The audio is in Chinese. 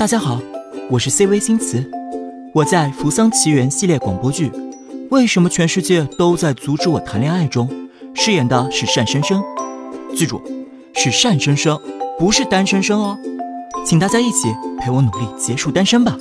大家好，我是 CV 新慈，我在《扶桑奇缘》系列广播剧《为什么全世界都在阻止我谈恋爱》中，饰演的是单生生。记住，是单生生，不是单身生哦。请大家一起陪我努力结束单身吧。